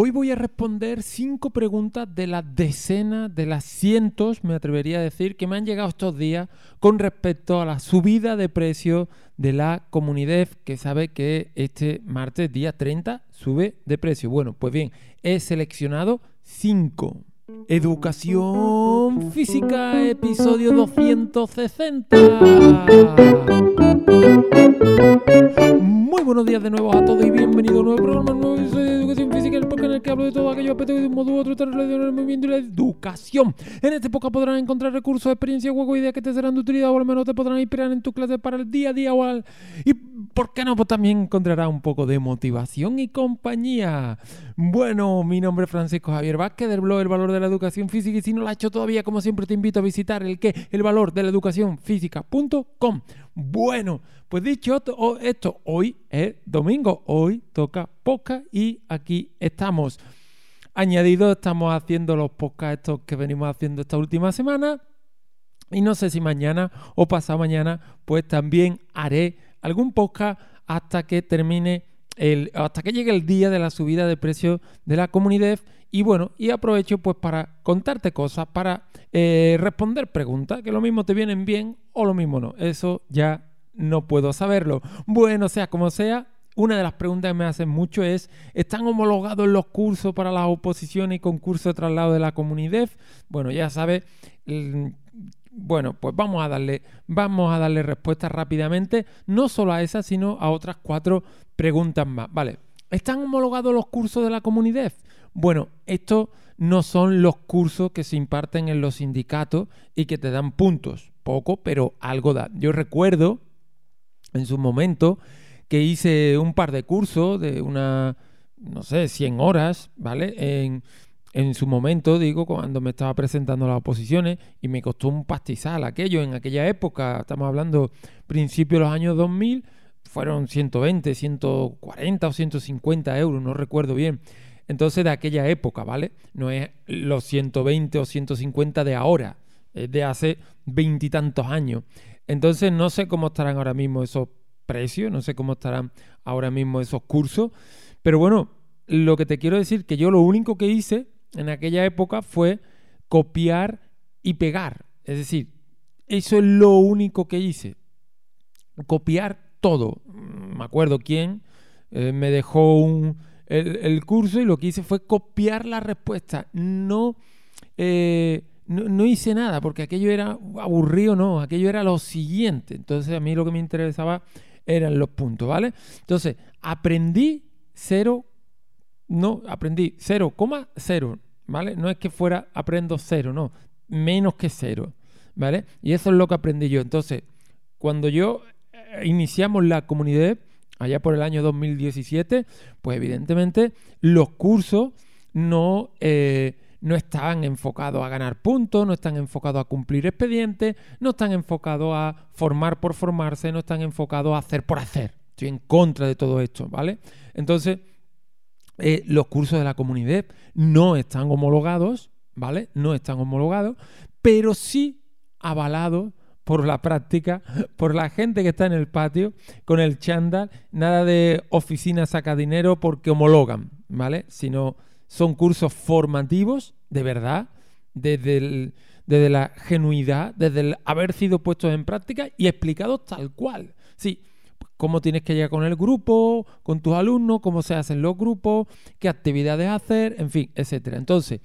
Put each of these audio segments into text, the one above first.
Hoy voy a responder cinco preguntas de las decenas, de las cientos, me atrevería a decir, que me han llegado estos días con respecto a la subida de precio de la comunidad que sabe que este martes, día 30, sube de precio. Bueno, pues bien, he seleccionado cinco. Educación Física, episodio 260. Buenos días de nuevo a todos y bienvenido a un nuevo programa, un nuevo episodio de Educación Física, el podcast en el que hablo de todo aquello aspectos que de un modo u otro están relacionados el movimiento y la educación. En este podcast podrán encontrar recursos, experiencias, juegos, ideas que te serán de utilidad o al menos te podrán inspirar en tus clases para el día a día o al... por qué no, pues también encontrarás un poco de motivación y compañía. Bueno, mi nombre es Francisco Javier Vázquez del blog El Valor de la Educación Física y si no lo has hecho todavía, como siempre te invito a visitar el que, el valor de la educación física.com. Bueno, pues dicho esto, hoy es domingo, hoy toca podcast y aquí estamos. Añadido, estamos haciendo los podcasts estos que venimos haciendo esta última semana. Y no sé si mañana o pasado mañana, pues también haré algún podcast hasta que termine el, hasta que llegue el día de la subida de precio de la comunidad y bueno, y aprovecho pues para contarte cosas, para eh, responder preguntas, que lo mismo te vienen bien o lo mismo no. Eso ya no puedo saberlo. Bueno, sea como sea, una de las preguntas que me hacen mucho es, ¿están homologados los cursos para las oposiciones y concursos de traslado de la comunidad? Bueno, ya sabes, bueno, pues vamos a darle, vamos a darle respuesta rápidamente, no solo a esa, sino a otras cuatro preguntas más. Vale, ¿están homologados los cursos de la comunidad? Bueno, estos no son los cursos que se imparten en los sindicatos y que te dan puntos. Poco, pero algo da. Yo recuerdo en su momento que hice un par de cursos de una, no sé, 100 horas, ¿vale? En, en su momento, digo, cuando me estaba presentando las oposiciones y me costó un pastizal aquello en aquella época, estamos hablando principios de los años 2000, fueron 120, 140 o 150 euros, no recuerdo bien. Entonces, de aquella época, ¿vale? No es los 120 o 150 de ahora, es de hace veintitantos años. Entonces, no sé cómo estarán ahora mismo esos precios, no sé cómo estarán ahora mismo esos cursos, pero bueno, lo que te quiero decir que yo lo único que hice en aquella época fue copiar y pegar. Es decir, eso es lo único que hice. Copiar todo. Me acuerdo quién eh, me dejó un, el, curso y lo que hice fue copiar la respuesta. Eh, no, no, hice nada porque aquello era aburrido, no, aquello era lo siguiente. Entonces a mí lo que me interesaba eran los puntos, ¿vale? Entonces aprendí cero, no, aprendí 0,0, ¿vale? No es que fuera aprendo cero, no, menos que cero, ¿vale? Y eso es lo que aprendí yo. Entonces, cuando yo eh, iniciamos la comunidad, allá por el año 2017, pues evidentemente los cursos no, eh, no están enfocados a ganar puntos, no están enfocados a cumplir expedientes, no están enfocados a formar por formarse, no están enfocados a hacer por hacer. Estoy en contra de todo esto, ¿vale? Entonces, eh, los cursos de la comunidad no están homologados, ¿vale? No están homologados, pero sí avalados por la práctica, por la gente que está en el patio con el chándal, nada de oficina saca dinero porque homologan, ¿vale? Sino son cursos formativos, de verdad, desde, desde la genuidad, desde el haber sido puestos en práctica y explicados tal cual. Sí, cómo tienes que llegar con el grupo, con tus alumnos, cómo se hacen los grupos, qué actividades hacer, en fin, etcétera. Entonces,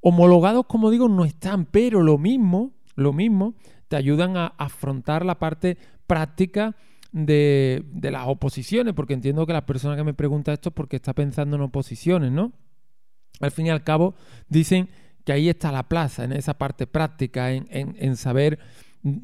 homologados, como digo, no están, pero lo mismo, lo mismo, te ayudan a afrontar la parte práctica de, las oposiciones, porque entiendo que la persona que me pregunta esto es porque está pensando en oposiciones, ¿no? Al fin y al cabo, dicen que ahí está la plaza, en esa parte práctica, en, saber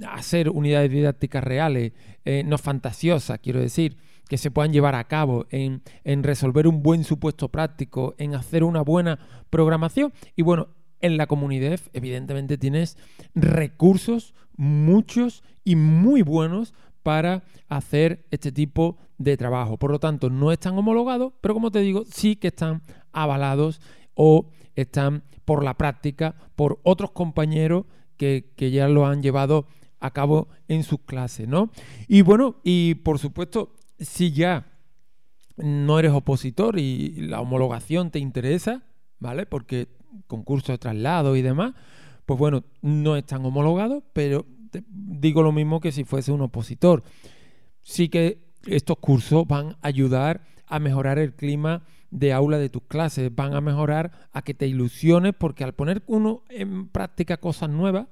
hacer unidades didácticas reales, eh, no fantasiosas, quiero decir, que se puedan llevar a cabo, en, en, resolver un buen supuesto práctico, en hacer una buena programación. Y bueno, en la comunidad, evidentemente, tienes recursos, muchos y muy buenos para hacer este tipo de trabajo. Por lo tanto, no están homologados, pero como te digo, sí que están avalados o están por la práctica por otros compañeros que, ya lo han llevado a cabo en sus clases, ¿no? Y bueno, y por supuesto, si ya no eres opositor y la homologación te interesa, ¿vale? Porque concurso de traslado y demás, pues bueno, no están homologados, pero digo lo mismo que si fuese un opositor. Sí que estos cursos van a ayudar a mejorar el clima de aula de tus clases, van a mejorar a que te ilusiones, porque al poner uno en práctica cosas nuevas,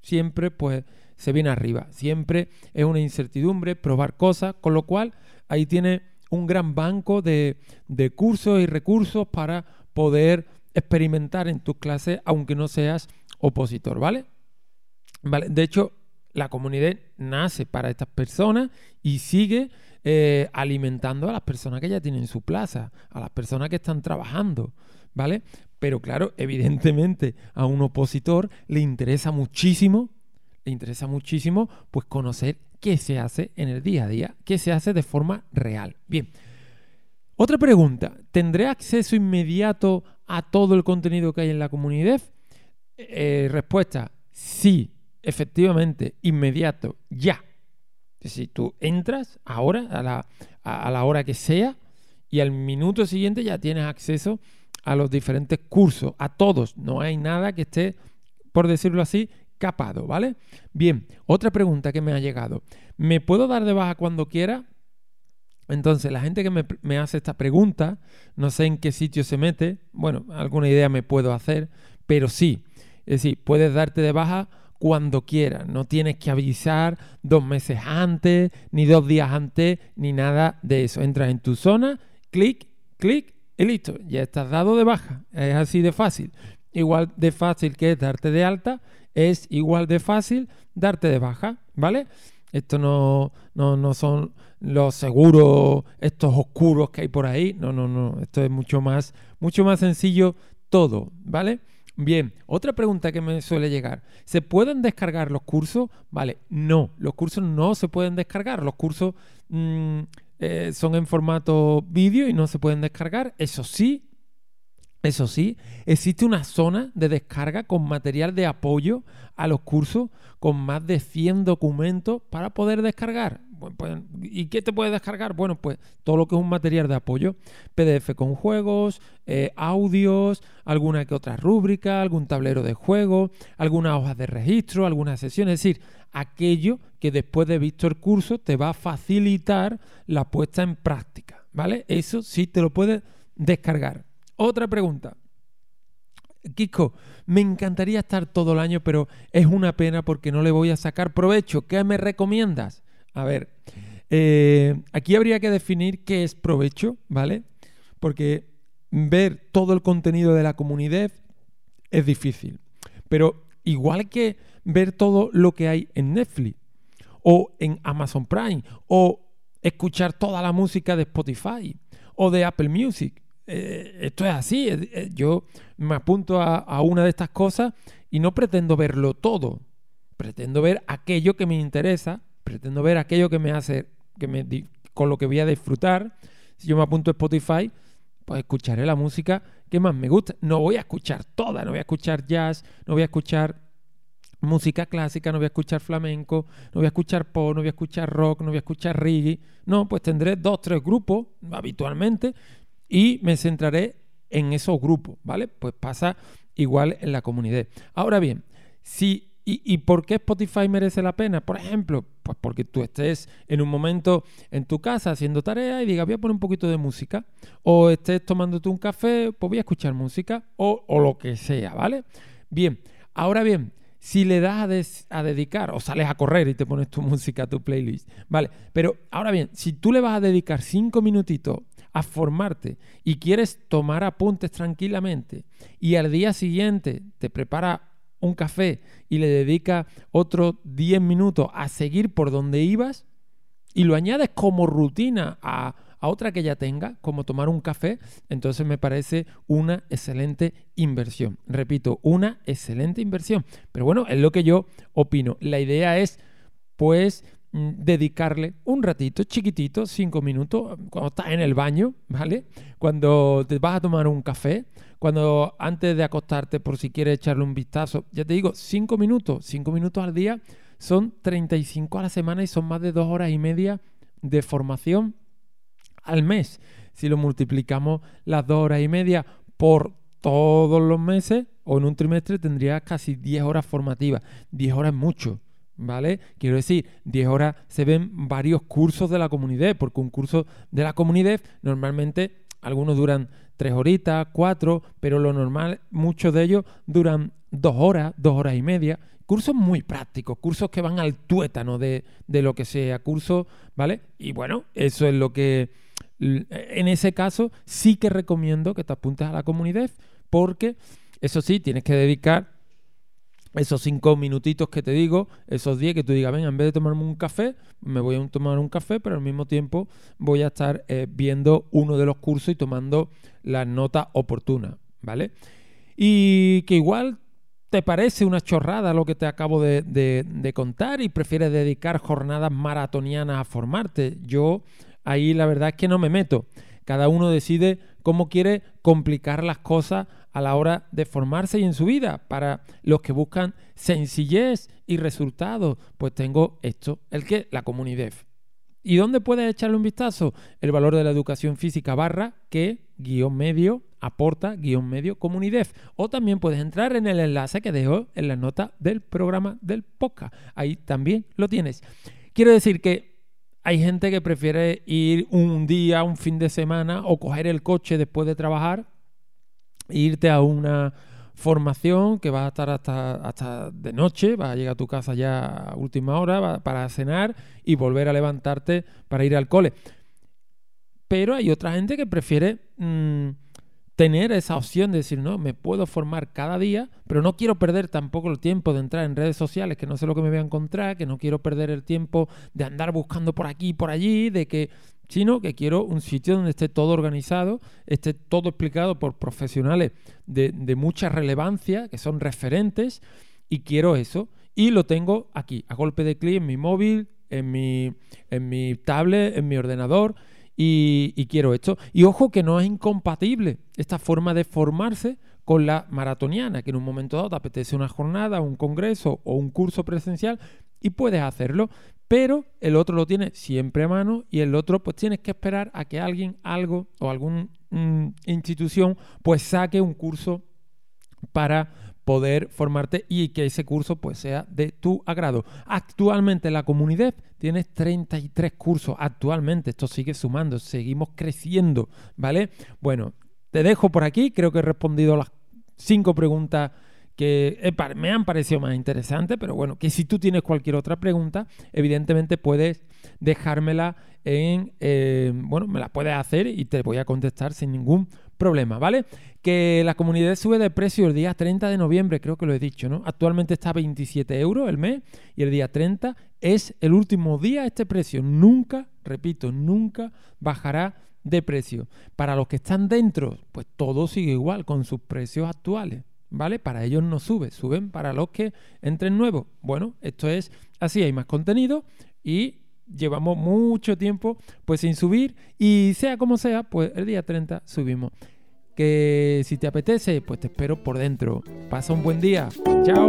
siempre pues se viene arriba, siempre es una incertidumbre probar cosas, con lo cual ahí tiene un gran banco de, de cursos y recursos para poder experimentar en tus clases, aunque no seas opositor, ¿vale? ¿Vale? De hecho, la comunidad nace para estas personas y sigue eh, alimentando a las personas que ya tienen su plaza, a las personas que están trabajando, ¿vale? Pero claro, evidentemente a un opositor le interesa muchísimo, le interesa muchísimo, pues conocer qué se hace en el día a día, qué se hace de forma real. Bien. Otra pregunta, ¿tendré acceso inmediato a todo el contenido que hay en la comunidad? Eh, respuesta, sí, efectivamente, inmediato, ya. Si tú entras ahora, a la, a, la hora que sea, y al minuto siguiente ya tienes acceso a los diferentes cursos, a todos. No hay nada que esté, por decirlo así, capado, ¿vale? Bien, otra pregunta que me ha llegado. ¿Me puedo dar de baja cuando quiera? Entonces, la gente que me, me, hace esta pregunta, no sé en qué sitio se mete, bueno, alguna idea me puedo hacer, pero sí, es decir, puedes darte de baja cuando quieras. No tienes que avisar dos meses antes, ni dos días antes, ni nada de eso. Entras en tu zona, clic, clic y listo. Ya estás dado de baja. Es así de fácil. Igual de fácil que es darte de alta, es igual de fácil darte de baja, ¿vale? Esto no, no, no son los seguros, estos oscuros que hay por ahí. No, no, no. Esto es mucho más, mucho más sencillo todo, ¿vale? Bien, otra pregunta que me suele llegar. ¿Se pueden descargar los cursos? Vale, no, los cursos no se pueden descargar. Los cursos mm, eh, son en formato vídeo y no se pueden descargar. Eso sí, eso sí, existe una zona de descarga con material de apoyo a los cursos con más de 100 documentos para poder descargar. ¿Y qué te puedes descargar? Bueno, pues todo lo que es un material de apoyo. PDF con juegos, eh, audios, alguna que otra rúbrica, algún tablero de juego, algunas hojas de registro, algunas sesiones. Es decir, aquello que después de visto el curso te va a facilitar la puesta en práctica. ¿Vale? Eso sí te lo puedes descargar. Otra pregunta. Kiko, me encantaría estar todo el año, pero es una pena porque no le voy a sacar provecho. ¿Qué me recomiendas? A ver, eh, aquí habría que definir qué es provecho, ¿vale? Porque ver todo el contenido de la comunidad es difícil. Pero igual que ver todo lo que hay en Netflix o en Amazon Prime o escuchar toda la música de Spotify o de Apple Music. Eh, esto es así. Eh, yo me apunto a, una de estas cosas y no pretendo verlo todo. Pretendo ver aquello que me interesa pretendo ver aquello que me hace, que me, con lo que voy a disfrutar. Si yo me apunto a Spotify, pues escucharé la música que más me gusta. No voy a escuchar toda, no voy a escuchar jazz, no voy a escuchar música clásica, no voy a escuchar flamenco, no voy a escuchar pop, no voy a escuchar rock, no voy a escuchar reggae. No, pues tendré dos, tres grupos habitualmente y me centraré en esos grupos, ¿vale? Pues pasa igual en la comunidad. Ahora bien, si ¿Y, por qué Spotify merece la pena? Por ejemplo, pues porque tú estés en un momento en tu casa haciendo tarea y digas, voy a poner un poquito de música. O estés tomándote un café, pues voy a escuchar música. O, lo que sea, ¿vale? Bien, ahora bien, si le das a, a, dedicar, o sales a correr y te pones tu música, tu playlist, ¿vale? Pero ahora bien, si tú le vas a dedicar cinco minutitos a formarte y quieres tomar apuntes tranquilamente y al día siguiente te prepara un café y le dedica otros 10 minutos a seguir por donde ibas y lo añades como rutina a, otra que ya tenga, como tomar un café, entonces me parece una excelente inversión. Repito, una excelente inversión. Pero bueno, es lo que yo opino. La idea es, pues, dedicarle un ratito chiquitito, cinco minutos, cuando estás en el baño, ¿vale? Cuando te vas a tomar un café, cuando antes de acostarte, por si quieres echarle un vistazo, ya te digo, cinco minutos, cinco minutos al día son 35 a la semana y son más de dos horas y media de formación al mes. Si lo multiplicamos las dos horas y media por todos los meses o en un trimestre tendrías casi 10 horas formativas. 10 horas es mucho. ¿Vale? Quiero decir, 10 horas se ven varios cursos de la comunidad, porque un curso de la comunidad normalmente algunos duran 3 horitas, 4, pero lo normal, muchos de ellos duran 2 horas, 2 horas y media. Cursos muy prácticos, cursos que van al tuétano de, de lo que sea curso, ¿vale? Y bueno, eso es lo que en ese caso sí que recomiendo que te apuntes a la comunidad porque eso sí, tienes que dedicar esos cinco minutitos que te digo, esos diez que tú digas, venga, en vez de tomarme un café, me voy a tomar un café, pero al mismo tiempo voy a estar eh, viendo uno de los cursos y tomando las notas oportunas, ¿vale? Y que igual te parece una chorrada lo que te acabo de, de contar y prefieres dedicar jornadas maratonianas a formarte. Yo ahí la verdad es que no me meto. Cada uno decide cómo quiere complicar las cosas a la hora de formarse y en su vida. Para los que buscan sencillez y resultados, pues tengo esto, el que la comunidad. ¿Y dónde puedes echarle un vistazo? El valor de la educación física barra que guion medio aporta guion medio comunidad. O también puedes entrar en el enlace que dejo en la nota del programa del podcast. Ahí también lo tienes. Quiero decir que hay gente que prefiere ir un día, un fin de semana o coger el coche después de trabajar irte a una formación que va a estar hasta, hasta de noche, vas a llegar a tu casa ya a última hora para cenar y volver a levantarte para ir al cole. Pero hay otra gente que prefiere mm, tener esa opción de decir, no, me puedo formar cada día, pero no quiero perder tampoco el tiempo de entrar en redes sociales, que no sé lo que me voy a encontrar, que no quiero perder el tiempo de andar buscando por aquí y por allí, de que sino que quiero un sitio donde esté todo organizado, esté todo explicado por profesionales de, mucha relevancia, que son referentes, y quiero eso. Y lo tengo aquí, a golpe de clic en mi móvil, en mi, en mi tablet, en mi ordenador, y, quiero esto. Y ojo que no es incompatible esta forma de formarse con la maratoniana, que en un momento dado te apetece una jornada, un congreso o un curso presencial y puedes hacerlo pero el otro lo tiene siempre a mano y el otro pues tienes que esperar a que alguien, algo o alguna mm, institución pues saque un curso para poder formarte y que ese curso pues sea de tu agrado. Actualmente la comunidad tiene 33 cursos, actualmente esto sigue sumando, seguimos creciendo, ¿vale? Bueno, te dejo por aquí, creo que he respondido las cinco preguntas que me han parecido más interesantes, pero bueno, que si tú tienes cualquier otra pregunta, evidentemente puedes dejármela en, eh, bueno, me la puedes hacer y te voy a contestar sin ningún problema, ¿vale? Que la comunidad sube de precio el día 30 de noviembre, creo que lo he dicho, ¿no? Actualmente está a 27 euros el mes y el día 30 es el último día este precio. Nunca, repito, nunca bajará de precio. Para los que están dentro, pues todo sigue igual con sus precios actuales. ¿vale? Para ellos no sube, suben para los que entren nuevos. Bueno, esto es así, hay más contenido y llevamos mucho tiempo pues sin subir y sea como sea, pues el día 30 subimos. Que si te apetece, pues te espero por dentro. Pasa un buen día. Chao.